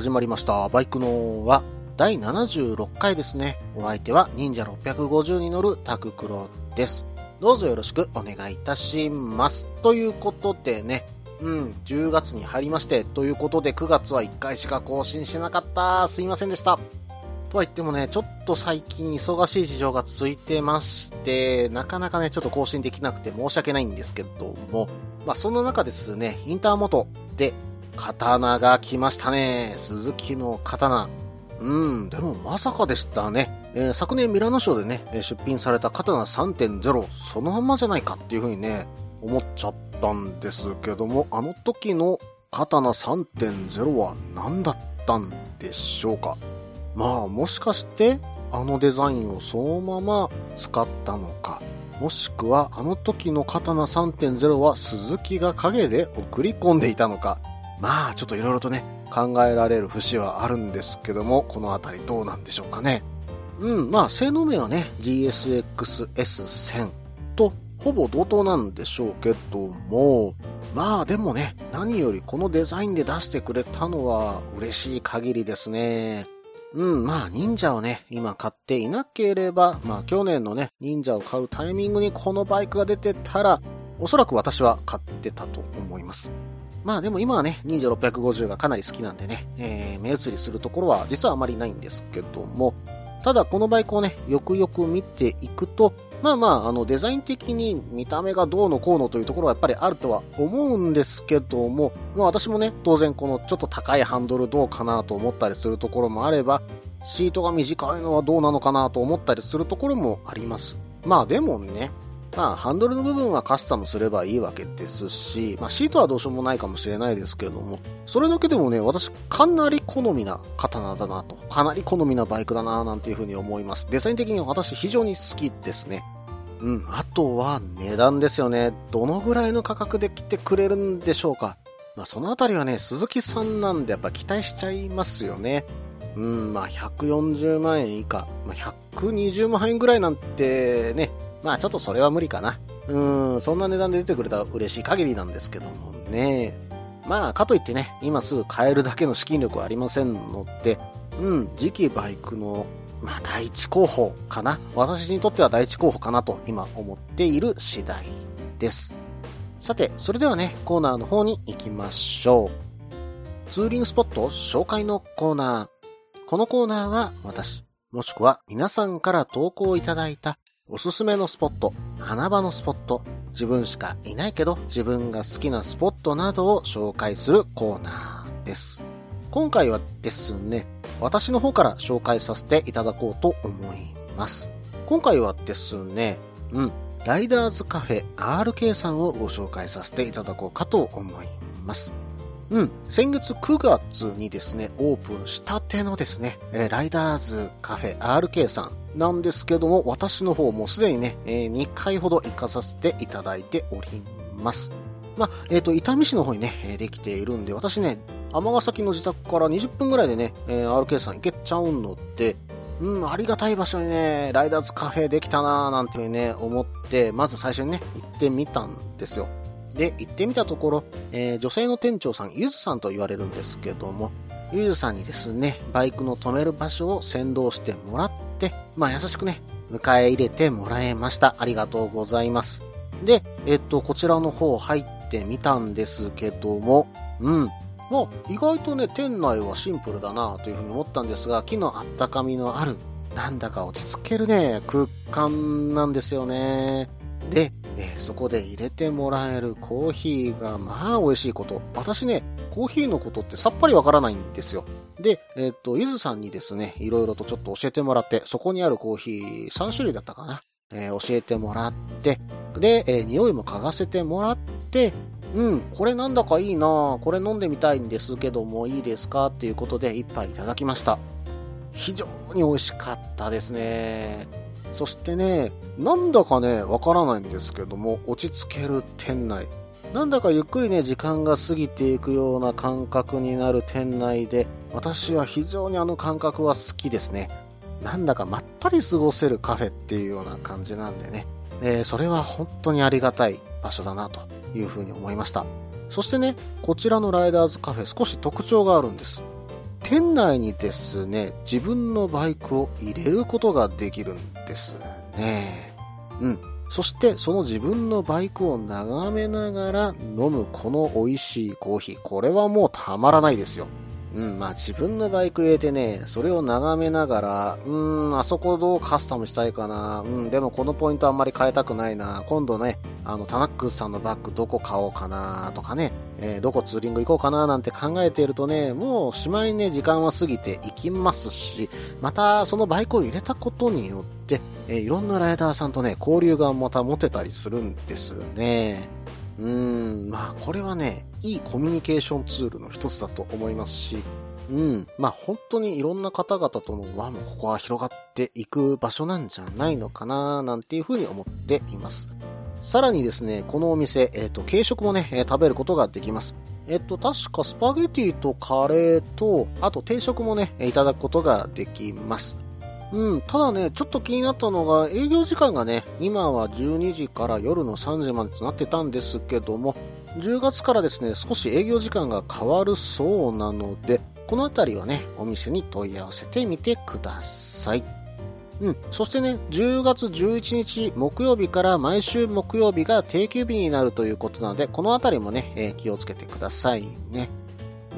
始まりました。バイクのは第76回ですね。お相手は忍者650に乗るタククロです。どうぞよろしくお願いいたします。ということでね、うん、10月に入りまして、ということで9月は1回しか更新しなかった。すいませんでした。とは言ってもね、ちょっと最近忙しい事情が続いてまして、なかなかね、ちょっと更新できなくて申し訳ないんですけども、まあそんな中ですね、インターモトで刀が来ましたね。鈴木の刀。うん、でもまさかでしたね。えー昨年ミラノショーでね、出品された刀3.0、そのままじゃないかっていう風にね、思っちゃったんですけども、あの時の刀3.0は何だったんでしょうか。まあ、もしかして、あのデザインをそのまま使ったのか。もしくは、あの時の刀3.0は鈴木が影で送り込んでいたのか。まあ、ちょっといろいろとね、考えられる節はあるんですけども、このあたりどうなんでしょうかね。うん、まあ、性能面はね、GSX-S1000 とほぼ同等なんでしょうけども、まあでもね、何よりこのデザインで出してくれたのは嬉しい限りですね。うん、まあ忍者をね、今買っていなければ、まあ去年のね、忍者を買うタイミングにこのバイクが出てたら、おそらく私は買ってたと思います。まあでも今はね、忍者650がかなり好きなんでね、えー、目移りするところは実はあまりないんですけども、ただこのバイクをね、よくよく見ていくと、まあまあ、あのデザイン的に見た目がどうのこうのというところはやっぱりあるとは思うんですけども、まあ私もね、当然このちょっと高いハンドルどうかなと思ったりするところもあれば、シートが短いのはどうなのかなと思ったりするところもあります。まあでもね、まあハンドルの部分はカスタムすればいいわけですし、まあシートはどうしようもないかもしれないですけれども、それだけでもね、私かなり好みな刀だなと、かなり好みなバイクだななんていうふうに思います。デザイン的に私非常に好きですね。うん、あとは値段ですよね。どのぐらいの価格で来てくれるんでしょうか。まあそのあたりはね、鈴木さんなんでやっぱ期待しちゃいますよね。うん、まあ140万円以下、まあ、120万円ぐらいなんてね、まあちょっとそれは無理かな。うん、そんな値段で出てくれたら嬉しい限りなんですけどもね。まあかといってね、今すぐ買えるだけの資金力はありませんので、うん、次期バイクの、まあ第一候補かな。私にとっては第一候補かなと今思っている次第です。さて、それではね、コーナーの方に行きましょう。ツーリングスポット紹介のコーナー。このコーナーは私、もしくは皆さんから投稿いただいたおすすめのスポット、花場のスポット、自分しかいないけど自分が好きなスポットなどを紹介するコーナーです。今回はですね、私の方から紹介させていただこうと思います。今回はですね、うん、ライダーズカフェ RK さんをご紹介させていただこうかと思います。うん、先月9月にですね、オープンしたてのですね、えーライダーズカフェ RK さんなんですけども、私の方もすでにね、えー2回ほど行かさせていただいております。まあ、えっ、と、伊丹市の方にね、できているんで、私ね、尼崎の自宅から20分ぐらいでね、え RK さん行けちゃうので、うん、ありがたい場所にね、ライダーズカフェできたなーなんていうね、思って、まず最初にね、行ってみたんですよ。で、行ってみたところ、えー女性の店長さん、ゆずさんと言われるんですけども、ゆずさんにですね、バイクの止める場所を先導してもらって、まあ優しくね、迎え入れてもらえました。ありがとうございます。で、えっと、こちらの方入ってみたんですけども、うん。まあ、意外とね、店内はシンプルだなというふうに思ったんですが、木のあったかみのある、なんだか落ち着けるね、空間なんですよね。で、えそこで入れてもらえるコーヒーがまあ美味しいこと。私ね、コーヒーのことってさっぱりわからないんですよ。で、えっ、と、ゆずさんにですね、いろいろとちょっと教えてもらって、そこにあるコーヒー3種類だったかな。えー教えてもらって、で、えー匂いも嗅がせてもらって、うん、これなんだかいいなこれ飲んでみたいんですけどもいいですか？っていうことで一杯いただきました。非常に美味しかったですね。そしてね、なんだかね、わからないんですけども、落ち着ける店内。なんだかゆっくりね、時間が過ぎていくような感覚になる店内で、私は非常にあの感覚は好きですね。なんだかまったり過ごせるカフェっていうような感じなんでね。えー、それは本当にありがたい場所だなというふうに思いました。そしてね、こちらのライダーズカフェ少し特徴があるんです。店内にですね、自分のバイクを入れることができるんですね。うん。そしてその自分のバイクを眺めながら飲むこの美味しいコーヒー。これはもうたまらないですよ。うん、まあ自分のバイク入れてね、それを眺めながら、うーん、あそこどうカスタムしたいかな、うん、でもこのポイントあんまり変えたくないな、今度ね、あの、タナックスさんのバッグどこ買おうかな、とかね、えー、どこツーリング行こうかな、なんて考えているとね、もうしまいにね、時間は過ぎていきますし、またそのバイクを入れたことによって、えー、いろんなライダーさんとね、交流がまた持てたりするんですね。うーん、まあこれはね、いいコミュニケーションツールの一つだと思いますし、うん、まあ本当にいろんな方々との輪もここは広がっていく場所なんじゃないのかななんていうふうに思っています。さらにですね、このお店、えっ、ー、と、軽食もね、えー、食べることができます。えっ、ー、と、確かスパゲティとカレーと、あと定食もね、いただくことができます。うん、ただね、ちょっと気になったのが、営業時間がね、今は12時から夜の3時までとなってたんですけども、10月からですね、少し営業時間が変わるそうなので、この辺りはね、お店に問い合わせてみてください。うん。そしてね、10月11日木曜日から毎週木曜日が定休日になるということなので、この辺りもね、えー、気をつけてくださいね。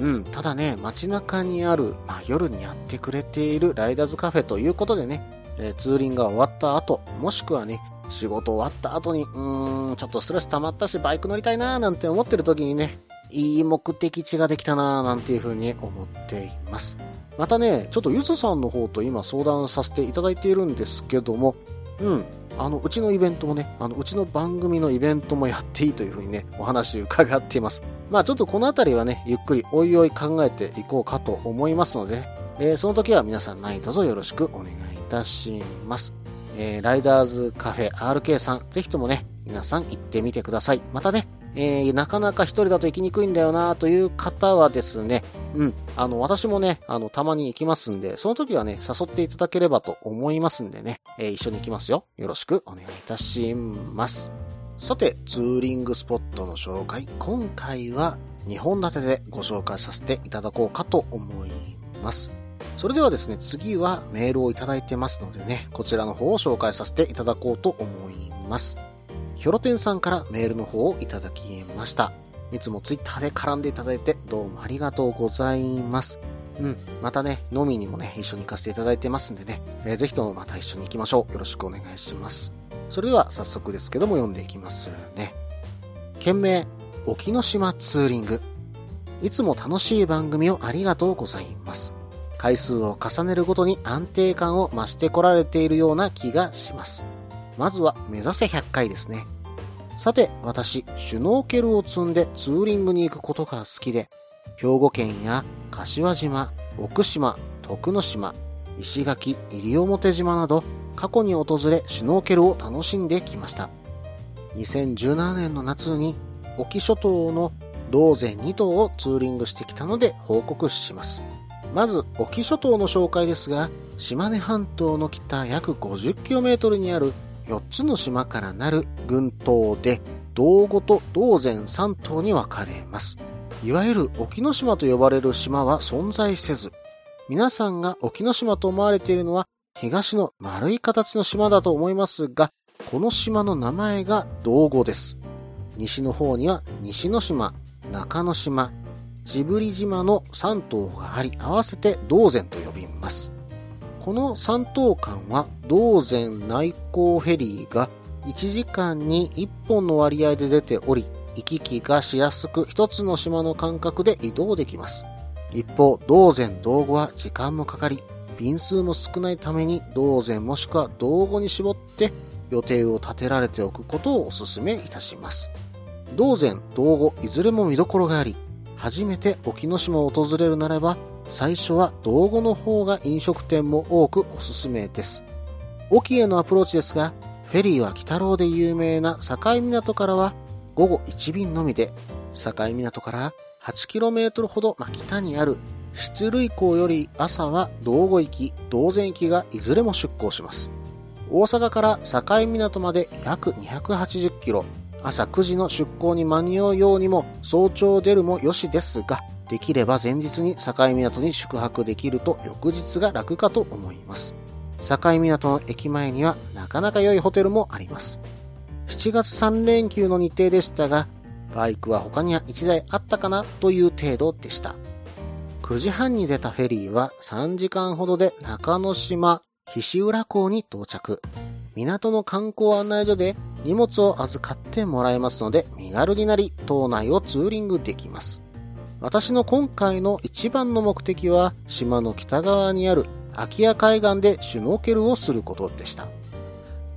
うん、ただね、街中にある、まあ、夜にやってくれているライダーズカフェということでね、えー、ツーリングが終わった後、もしくはね、仕事終わった後に、うーん、ちょっとストレス溜まったし、バイク乗りたいなーなんて思ってる時にね、いい目的地ができたなーなんていう風に思っています。またね、ちょっとゆずさんの方と今相談させていただいているんですけども、うん、あの、うちのイベントもね、あの、うちの番組のイベントもやっていいというふうにね、お話伺っています。まあちょっとこの辺りはね、ゆっくりおいおい考えていこうかと思いますので、えー、その時は皆さん何卒よろしくお願いいたします。えー、ライダーズカフェ RK さん、ぜひともね、皆さん行ってみてください。またね、えー、なかなか一人だと行きにくいんだよなという方はですね、うん、あの、私もね、あの、たまに行きますんで、その時はね、誘っていただければと思いますんでね、えー、一緒に行きますよ。よろしくお願いいたします。さて、ツーリングスポットの紹介、今回は2本立てでご紹介させていただこうかと思います。それではですね、次はメールをいただいてますのでね、こちらの方を紹介させていただこうと思います。ヒョロテンさんからメールの方をいただきました。いつもツイッターで絡んでいただいてどうもありがとうございます。うん。またね、飲みにもね、一緒に行かせていただいてますんでね、えー、ぜひともまた一緒に行きましょう。よろしくお願いします。それでは早速ですけども読んでいきますね。件名、沖ノ島ツーリング。いつも楽しい番組をありがとうございます。回数を重ねるごとに安定感を増してこられているような気がします。まずは目指せ100回ですね。さて、私、シュノーケルを積んでツーリングに行くことが好きで、兵庫県や柏島、奥島、徳之島、石垣、西表島など過去に訪れシュノーケルを楽しんできました。2017年の夏に沖諸島の道前2島をツーリングしてきたので報告します。まず沖諸島の紹介ですが、島根半島の北約 50km にある4つの島からなる群島で、道後と道前3島に分かれます。いわゆる沖ノ島と呼ばれる島は存在せず、皆さんが沖ノ島と思われているのは東の丸い形の島だと思いますが、この島の名前が道後です。西の方には西之島、中之島、ジブリ島の3島があり、合わせて道前と呼びます。この3島間は道前内港フェリーが1時間に1本の割合で出ており、行き来がしやすく一つの島の間隔で移動できます。一方、道前道後は時間もかかり、便数も少ないために道前もしくは道後に絞って予定を立てられておくことをお勧めいたします。道前、道後、いずれも見どころがあり、初めて沖ノ島を訪れるならば、最初は道後の方が飲食店も多くおすすめです。沖へのアプローチですが、フェリーは北郎で有名な境港からは午後1便のみで、境港から 8km ほど北にある出塁港より朝は道後行き、道前行きがいずれも出港します。大阪から境港まで約280キロ、朝9時の出港に間に合うようにも早朝出るもよしですが、できれば前日に境港に宿泊できると翌日が楽かと思います。境港の駅前にはなかなか良いホテルもあります。7月3連休の日程でしたが、バイクは他には1台あったかなという程度でした。9時半に出たフェリーは3時間ほどで中之島、菱浦港に到着。港の観光案内所で荷物を預かってもらえますので身軽になり島内をツーリングできます。私の今回の一番の目的は島の北側にある空き家海岸でシュノーケルをすることでした。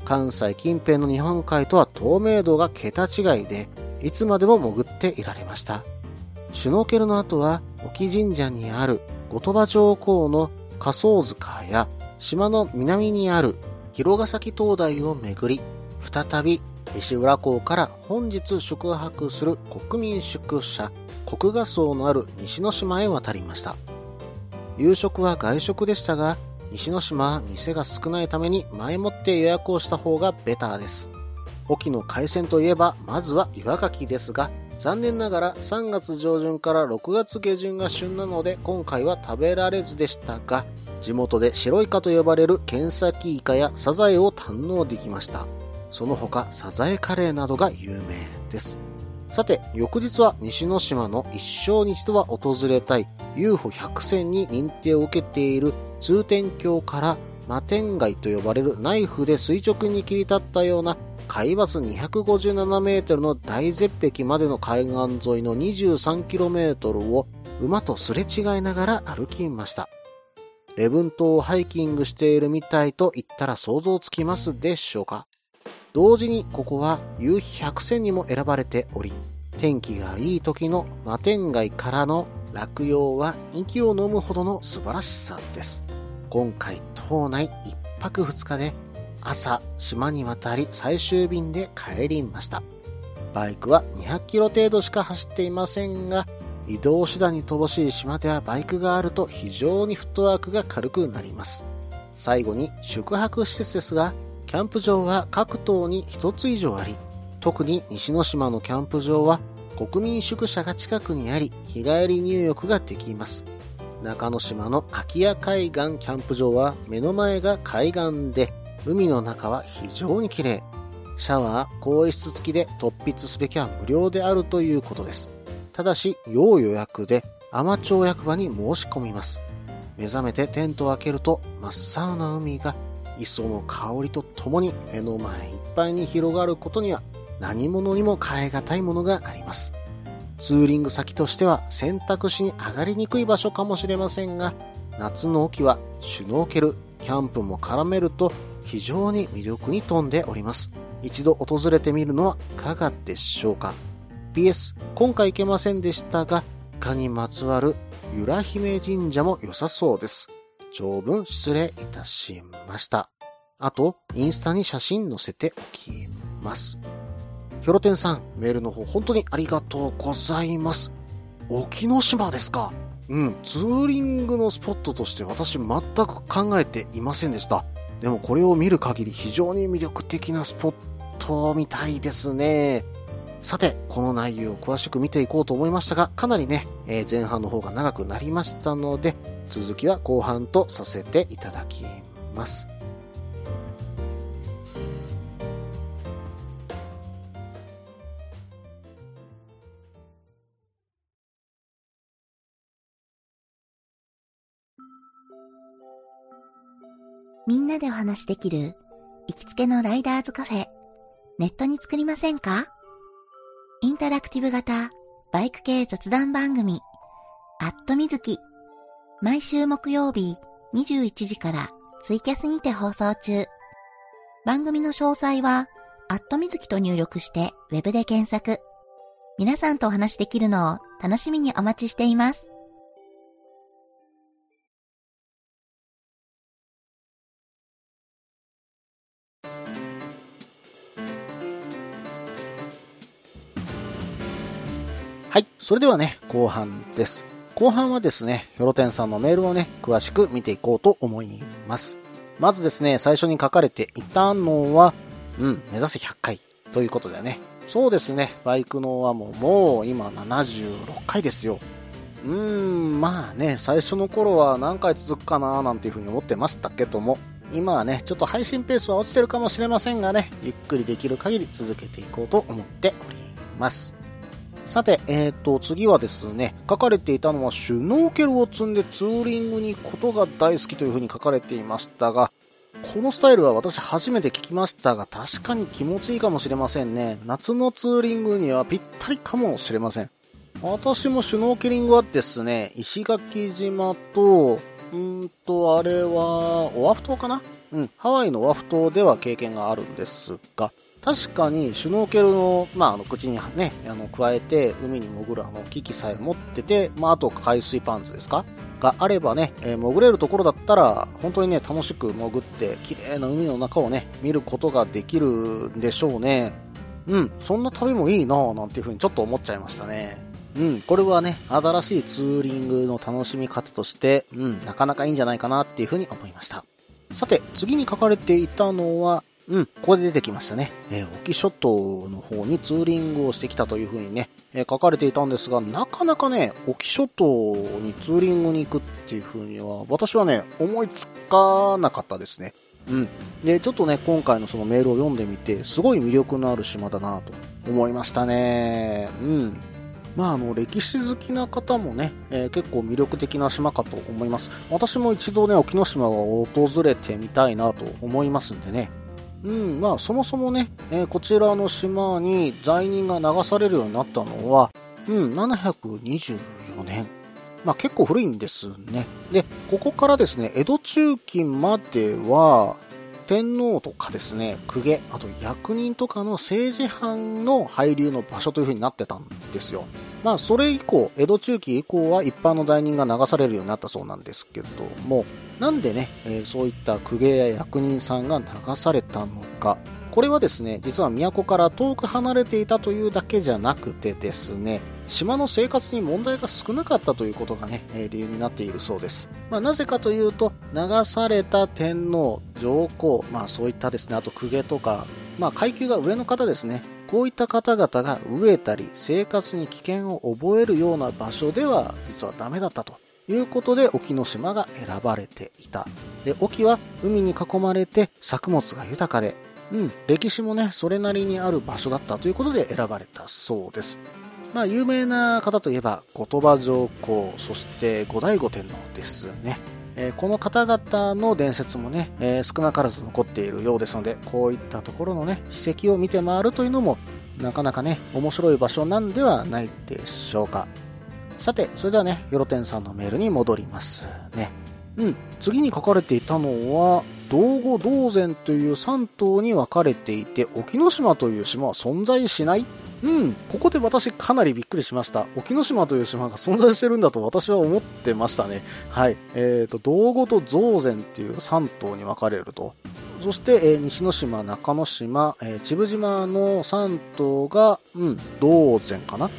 関西近辺の日本海とは透明度が桁違いで、いつまでも潜っていられました。シュノーケルの後は、沖神社にある後鳥羽上皇の仮想塚や、島の南にある広ヶ崎灯台を巡り、再び石浦港から本日宿泊する国民宿舎、国画荘のある西之島へ渡りました。夕食は外食でしたが、西之島は店が少ないために前もって予約をした方がベターです。沖の海鮮といえば、まずは岩牡蠣ですが、残念ながら3月上旬から6月下旬が旬なので今回は食べられずでしたが、地元で白イカと呼ばれるケンサキイカやサザエを堪能できました。その他、サザエカレーなどが有名です。さて、翌日は西之島の一生に一度は訪れたい UFO100 選に認定を受けている通天橋から摩天街と呼ばれるナイフで垂直に切り立ったような海抜257メートルの大絶壁までの海岸沿いの 23km を馬とすれ違いながら歩きました。礼文島をハイキングしているみたいと言ったら想像つきますでしょうか？同時にここは夕日百選にも選ばれており、天気がいい時の摩天街からの落葉は息を飲むほどの素晴らしさです。今回島内1泊2日で朝島に渡り最終便で帰りました。バイクは200キロ程度しか走っていませんが、移動手段に乏しい島ではバイクがあると非常にフットワークが軽くなります。最後に宿泊施設ですが、キャンプ場は各島に1つ以上あり、特に西之島のキャンプ場は国民宿舎が近くにあり、日帰り入浴ができます。中之島の空き家海岸キャンプ場は目の前が海岸で、海の中は非常に綺麗。シャワー、更衣室付きで突筆すべきは無料であるということです。ただし、要予約で、ア町役場に申し込みます。目覚めてテントを開けると、真っ青な海が磯の香りとともに目の前いっぱいに広がることには何者にも変え難いものがあります。ツーリング先としては選択肢に上がりにくい場所かもしれませんが、夏の沖はシュノーケル、キャンプも絡めると非常に魅力に富んでおります。一度訪れてみるのはいかがでしょうか ?PS、今回行けませんでしたが、蚊にまつわる由良姫神社も良さそうです。長文失礼いたしました。あと、インスタに写真載せておきます。ヒョロテンさん、メールの方本当にありがとうございます。沖ノ島ですか？うん、ツーリングのスポットとして私全く考えていませんでした。でもこれを見る限り非常に魅力的なスポットみたいですね。さて、この内容を詳しく見ていこうと思いましたが、かなりね、えー、前半の方が長くなりましたので、続きは後半とさせていただきます。みんなでお話しできる行きつけのライダーズカフェ、ネットに作りませんか？インタラクティブ型バイク系雑談番組、アットみずき。毎週木曜日21時からツイキャスにて放送中。番組の詳細は、アットみずきと入力してウェブで検索。皆さんとお話しできるのを楽しみにお待ちしています。はい。それではね、後半です。後半はですね、ヒョロテンさんのメールをね、詳しく見ていこうと思います。まずですね、最初に書かれていたのは、うん、目指せ100回ということでね。そうですね、バイクのはも、もう今76回ですよ。うーん、まあね、最初の頃は何回続くかななんていうふうに思ってましたけども、今はね、ちょっと配信ペースは落ちてるかもしれませんがね、ゆっくりできる限り続けていこうと思っております。さて、えっ、と、次はですね、書かれていたのは、シュノーケルを積んでツーリングに行くことが大好きというふうに書かれていましたが、このスタイルは私初めて聞きましたが、確かに気持ちいいかもしれませんね。夏のツーリングにはぴったりかもしれません。私もシュノーケリングはですね、石垣島と、うーんと、あれは、オアフ島かな？うん、ハワイのオアフ島では経験があるんですが、確かにシュノーケルの、まあ、あの、口にね、あの、加えて、海に潜るあの、機器さえ持ってて、まあ、あと海水パンツですか？があればね、えー潜れるところだったら、本当にね、楽しく潜って、綺麗な海の中をね、見ることができるんでしょうね。うん、そんな旅もいいなぁ、なんていうふうにちょっと思っちゃいましたね。うん、これはね、新しいツーリングの楽しみ方として、うん、なかなかいいんじゃないかなっていうふうに思いました。さて、次に書かれていたのは、うん、ここで出てきましたね。えー、沖諸島の方にツーリングをしてきたというふうにね、えー書かれていたんですが、なかなかね、沖諸島にツーリングに行くっていうふうには、私はね、思いつかなかったですね。うん。で、ちょっとね、今回のそのメールを読んでみて、すごい魅力のある島だなと思いましたね。うん。まあ、あの、歴史好きな方もね、えー結構魅力的な島かと思います。私も一度ね、沖ノ島は訪れてみたいなと思いますんでね。うん、まあ、そもそもね、えーこちらの島に罪人が流されるようになったのは、うん、724年。まあ、結構古いんですね。で、ここからですね、江戸中期までは、天皇とかですね、公家、あと役人とかの政治犯の配流の場所という風になってたんですよ。まあ、それ以降、江戸中期以降は一般の罪人が流されるようになったそうなんですけども、なんでね、えーそういった公家や役人さんが流されたのか。これはですね、実は都から遠く離れていたというだけじゃなくてですね、島の生活に問題が少なかったということがね、理由になっているそうです。まあ、なぜかというと、流された天皇、上皇、まあそういったですね、あと公家とか、まあ階級が上の方ですね、こういった方々が飢えたり、生活に危険を覚えるような場所では、実はダメだったと。いうことで、沖ノ島が選ばれていた。で、沖は海に囲まれて作物が豊かで、うん、歴史もね、それなりにある場所だったということで選ばれたそうです。まあ、有名な方といえば、後鳥羽上皇、そして後醍醐天皇ですね。えーこの方々の伝説もね、えー少なからず残っているようですので、こういったところのね、史跡を見て回るというのも、なかなかね、面白い場所なんではないでしょうか。さて、それではね、ヨロテンさんのメールに戻りますね。うん、次に書かれていたのは、道後道前という3島に分かれていて、沖ノ島という島は存在しないうん、ここで私かなりびっくりしました。沖ノ島という島が存在してるんだと私は思ってましたね。はい。えっ、と、道後と造前っていう3島に分かれると。そして、えー西之島、中之島、えー、千部島の3島が、うん、道前かな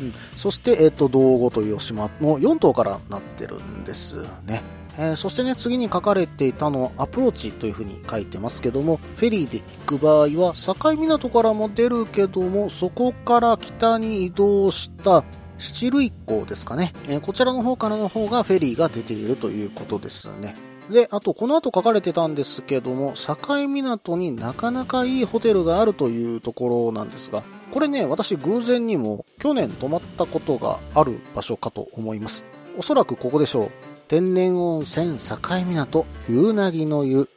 うん、そして、えっ、と、道後という島の4島からなってるんですね。えーそしてね、次に書かれていたのはアプローチというふうに書いてますけども、フェリーで行く場合は、境港からも出るけども、そこから北に移動した七類港ですかね、えーこちらの方からの方がフェリーが出ているということですね。で、あと、この後書かれてたんですけども、境港になかなかいいホテルがあるというところなんですが、これね、私偶然にも去年泊まったことがある場所かと思います。おそらくここでしょう。天然温泉境港、夕なぎの湯、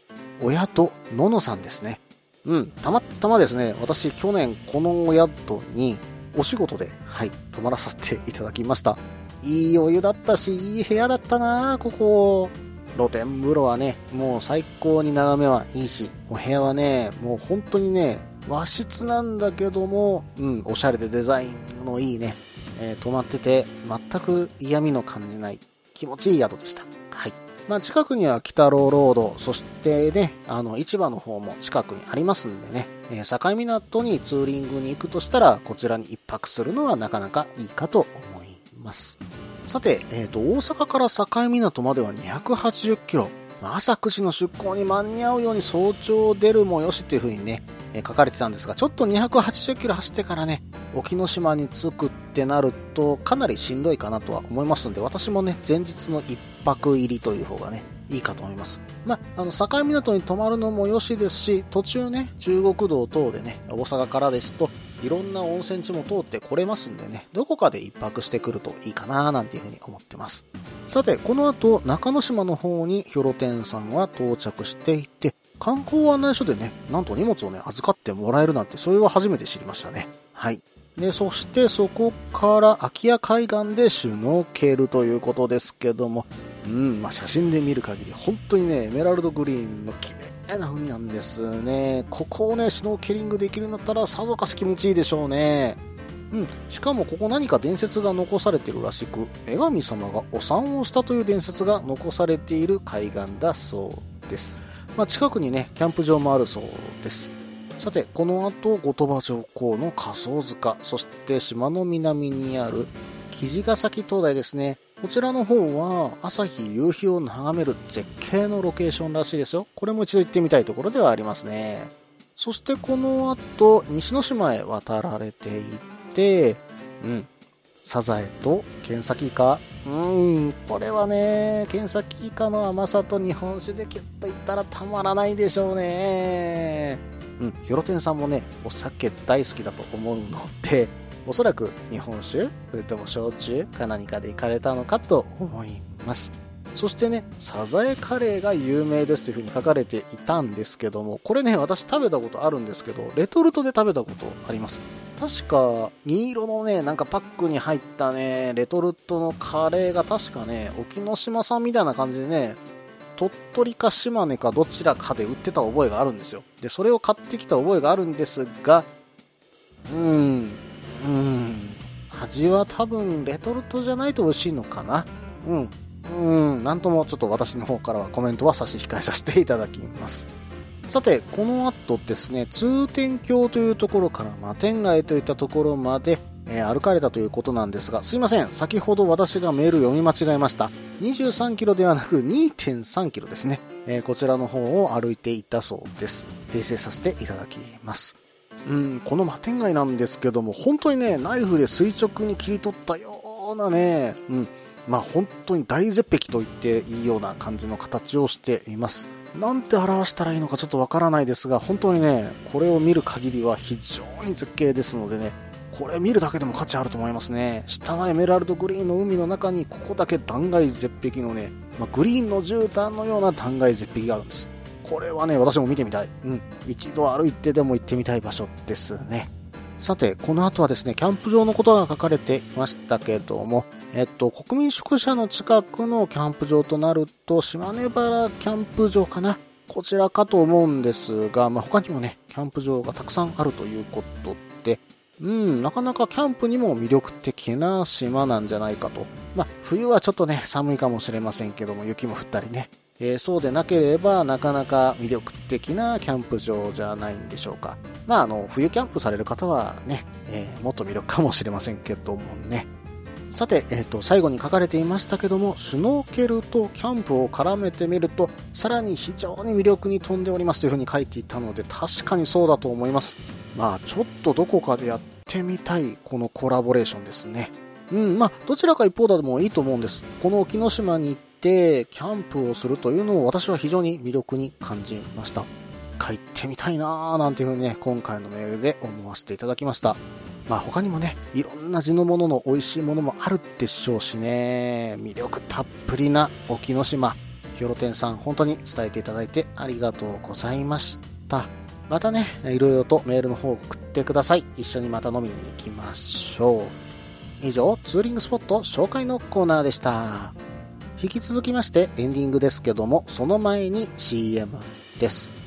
親とののさんですね。うん、たまたまですね、私去年このお宿にお仕事で、はい、泊まらさせていただきました。いいお湯だったし、いい部屋だったなここ。露天風呂はね、もう最高に眺めはいいし、お部屋はね、もう本当にね、和室なんだけども、うん、おしゃれでデザインのいいね、えー、泊まってて、全く嫌味の感じない気持ちいい宿でした。はい。まあ、近くには北郎ロード、そしてね、あの、市場の方も近くにありますんでね、えー、境港にツーリングに行くとしたら、こちらに一泊するのはなかなかいいかと思います。さて、えっ、ー、と、大阪から境港までは280キロ。朝9時の出港に間に合うように早朝出るもよしっていう風にね、えー、書かれてたんですが、ちょっと280キロ走ってからね、沖ノ島に着くってなると、かなりしんどいかなとは思いますんで、私もね、前日の1泊入りという方がね、いいかと思います。まあ、あの、境港に泊まるのもよしですし、途中ね、中国道等でね、大阪からですと、いろんな温泉地も通ってこれますんでね、どこかで一泊してくるといいかななんていうふうに思ってます。さて、この後、中之島の方にヒョロテンさんは到着していて、観光案内所でね、なんと荷物をね、預かってもらえるなんて、それは初めて知りましたね。はい。で、そしてそこから空き家海岸でシュノーケルということですけども、うん、まあ、写真で見る限り、本当にね、エメラルドグリーンの綺麗な海なんですね。ここをね、シュノーケリングできるんだったら、さぞかし気持ちいいでしょうね。うん、しかもここ何か伝説が残されてるらしく、女神様がお産をしたという伝説が残されている海岸だそうです。まあ、近くにね、キャンプ場もあるそうです。さて、この後、後鳥羽上皇の仮想塚、そして島の南にある木地ヶ崎灯台ですね。こちらの方は朝日夕日を眺める絶景のロケーションらしいですよ。これも一度行ってみたいところではありますね。そしてこの後、西之島へ渡られていって、うん、サザエとケンサキイカ。うーん、これはね、ケンサキイカの甘さと日本酒でキュッといったらたまらないでしょうね。うん、ヒョロテンさんもね、お酒大好きだと思うので、おそらく日本酒、それとも焼酎か何かで行かれたのかと思います。そしてね、サザエカレーが有名ですという風に書かれていたんですけども、これね、私食べたことあるんですけど、レトルトで食べたことあります。確か、銀色のね、なんかパックに入ったね、レトルトのカレーが確かね、沖ノ島産みたいな感じでね、鳥取か島根かどちらかで売ってた覚えがあるんですよ。で、それを買ってきた覚えがあるんですが、うーん、うん。味は多分レトルトじゃないと美味しいのかな。うん。うん。なんともちょっと私の方からはコメントは差し控えさせていただきます。さて、この後ですね、通天橋というところから摩天街といったところまで、えー、歩かれたということなんですが、すいません。先ほど私がメール読み間違えました。23キロではなく2.3キロですね。えー、こちらの方を歩いていたそうです。訂正させていただきます。うん、この摩天街なんですけども、本当にね、ナイフで垂直に切り取ったようなね、うん、まあ本当に大絶壁と言っていいような感じの形をしています。なんて表したらいいのかちょっとわからないですが、本当にね、これを見る限りは非常に絶景ですのでね、これ見るだけでも価値あると思いますね。下はエメラルドグリーンの海の中に、ここだけ断崖絶壁のね、まあ、グリーンの絨毯のような断崖絶壁があるんです。これはね、私も見てみたい。うん。一度歩いてでも行ってみたい場所ですね。さて、この後はですね、キャンプ場のことが書かれていましたけども、えっと、国民宿舎の近くのキャンプ場となると、島根原キャンプ場かな。こちらかと思うんですが、まあ、他にもね、キャンプ場がたくさんあるということで、うん、なかなかキャンプにも魅力的な島なんじゃないかと。まあ、冬はちょっとね、寒いかもしれませんけども、雪も降ったりね、えー、そうでなければなかなか魅力的なキャンプ場じゃないんでしょうか。まあ、あの、冬キャンプされる方はね、えー、もっと魅力かもしれませんけどもね。さて、えっ、ー、と、最後に書かれていましたけども、シュノーケルとキャンプを絡めてみると、さらに非常に魅力に富んでおりますというふうに書いていたので、確かにそうだと思います。まあ、ちょっとどこかでやってみたい、このコラボレーションですね。うん、まあ、どちらか一方だでもいいと思うんです。この沖ノ島に行ってキャンプをするというのを私は非常に魅力に感じました。帰ってみたいなーなんていうふうにね、今回のメールで思わせていただきました。まあ他にもね、いろんな地のものの美味しいものもあるでしょうしね、魅力たっぷりな沖ノ島、ヒョロテンさん本当に伝えていただいてありがとうございました。またね、いろいろとメールの方送ってください。一緒にまた飲みに行きましょう。以上、ツーリングスポット紹介のコーナーでした。引き続きましてエンディングですけども、その前に CM です。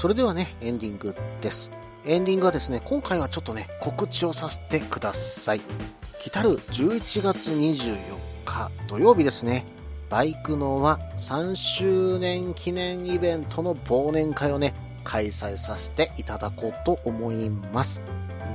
それではね、エンディングです。エンディングはですね、今回はちょっとね、告知をさせてください。来たる11月24日土曜日ですね、バイクのは3周年記念イベントの忘年会をね、開催させていただこうと思います。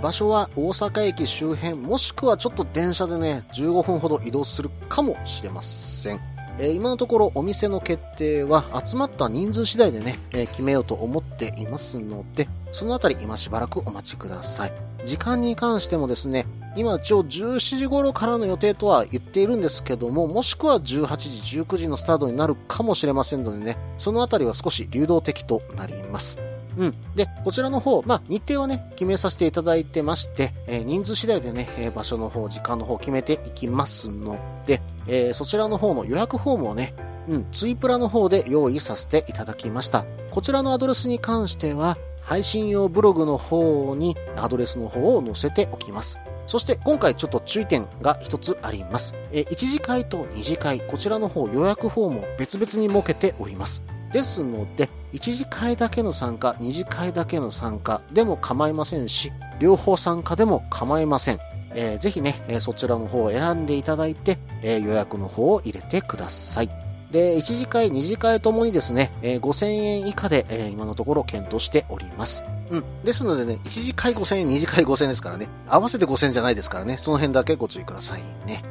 場所は大阪駅周辺、もしくはちょっと電車でね、15分ほど移動するかもしれません。え今のところお店の決定は集まった人数次第でね、え決めようと思っていますので、そのあたり今しばらくお待ちください。時間に関してもですね、今一応17時頃からの予定とは言っているんですけども、もしくは18時、19時のスタートになるかもしれませんのでね、そのあたりは少し流動的となります。うん。で、こちらの方、まあ、日程はね、決めさせていただいてまして、えー人数次第でね、えー場所の方、時間の方決めていきますので、えーそちらの方の予約フォームをね、うん、ツイプラの方で用意させていただきました。こちらのアドレスに関しては、配信用ブログの方にアドレスの方を載せておきます。そして今回ちょっと注意点が一つあります。えー、1次会と2次会、こちらの方予約フォームを別々に設けております。ですので、1次会だけの参加、2次会だけの参加でも構いませんし、両方参加でも構いません。えーぜひね、えそちらの方を選んでいただいて、え予約の方を入れてください。で、1次会、2次会ともにですね、え5000円以下で、え今のところ検討しております。うん。ですのでね、1次会5000円、2次会5000円ですからね、合わせて5000円じゃないですからね、その辺だけご注意くださいね。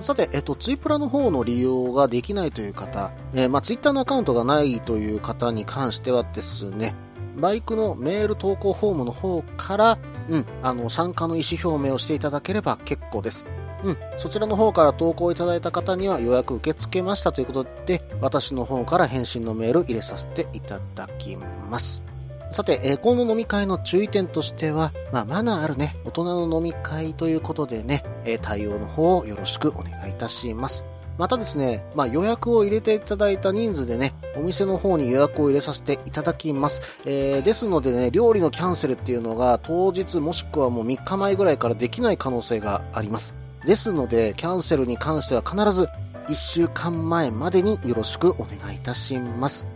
さて、えっと、ツイプラの方の利用ができないという方、えーまあ、ツイッターのアカウントがないという方に関してはですね、バイクのメール投稿フォームの方から、うん、あの、参加の意思表明をしていただければ結構です。うん、そちらの方から投稿いただいた方には予約受け付けましたということで、私の方から返信のメール入れさせていただきます。さて、えーこの飲み会の注意点としては、まあ、マナーあるね、大人の飲み会ということでね、えー対応の方をよろしくお願いいたします。またですね、まあ、予約を入れていただいた人数でね、お店の方に予約を入れさせていただきます。えーですのでね、料理のキャンセルっていうのが当日もしくはもう3日前ぐらいからできない可能性があります。ですので、キャンセルに関しては必ず1週間前までによろしくお願いいたします。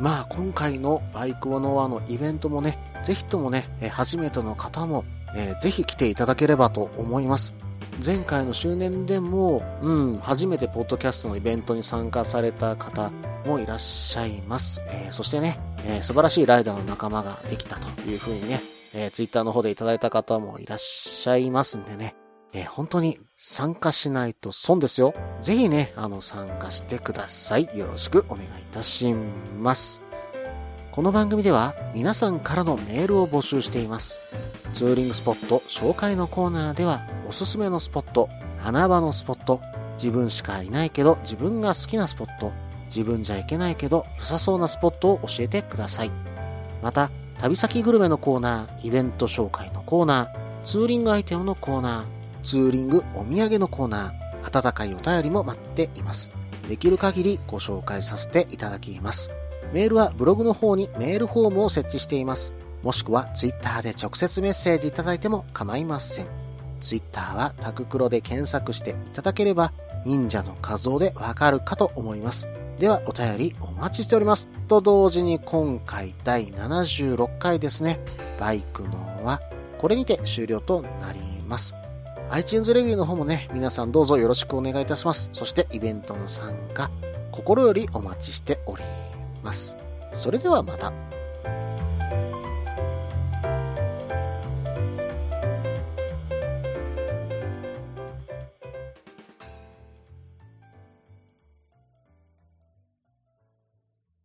まあ今回のバイクオノワのイベントもね、ぜひともね、初めての方も、えーぜひ来ていただければと思います。前回の周年でも、うん、初めてポッドキャストのイベントに参加された方もいらっしゃいます。えーそしてね、えー素晴らしいライダーの仲間ができたというふうにね、えー、ツイッターの方でいただいた方もいらっしゃいますんでね、えー本当に参加しないと損ですよ。ぜひね、あの、参加してください。よろしくお願いいたします。この番組では皆さんからのメールを募集しています。ツーリングスポット紹介のコーナーではおすすめのスポット、花場のスポット、自分しかいないけど自分が好きなスポット、自分じゃいけないけど良さそうなスポットを教えてください。また、旅先グルメのコーナー、イベント紹介のコーナー、ツーリングアイテムのコーナー、ツーリングお土産のコーナー、温かいお便りも待っています。できる限りご紹介させていただきます。メールはブログの方にメールフォームを設置しています。もしくはツイッターで直接メッセージいただいても構いません。ツイッターはタククロで検索していただければ忍者の画像でわかるかと思います。ではお便りお待ちしております。と同時に今回第76回ですね、バイクのはこれにて終了となります。iTunes レビューの方もね、皆さんどうぞよろしくお願いいたします。そしてイベントの参加、心よりお待ちしております。それではまた。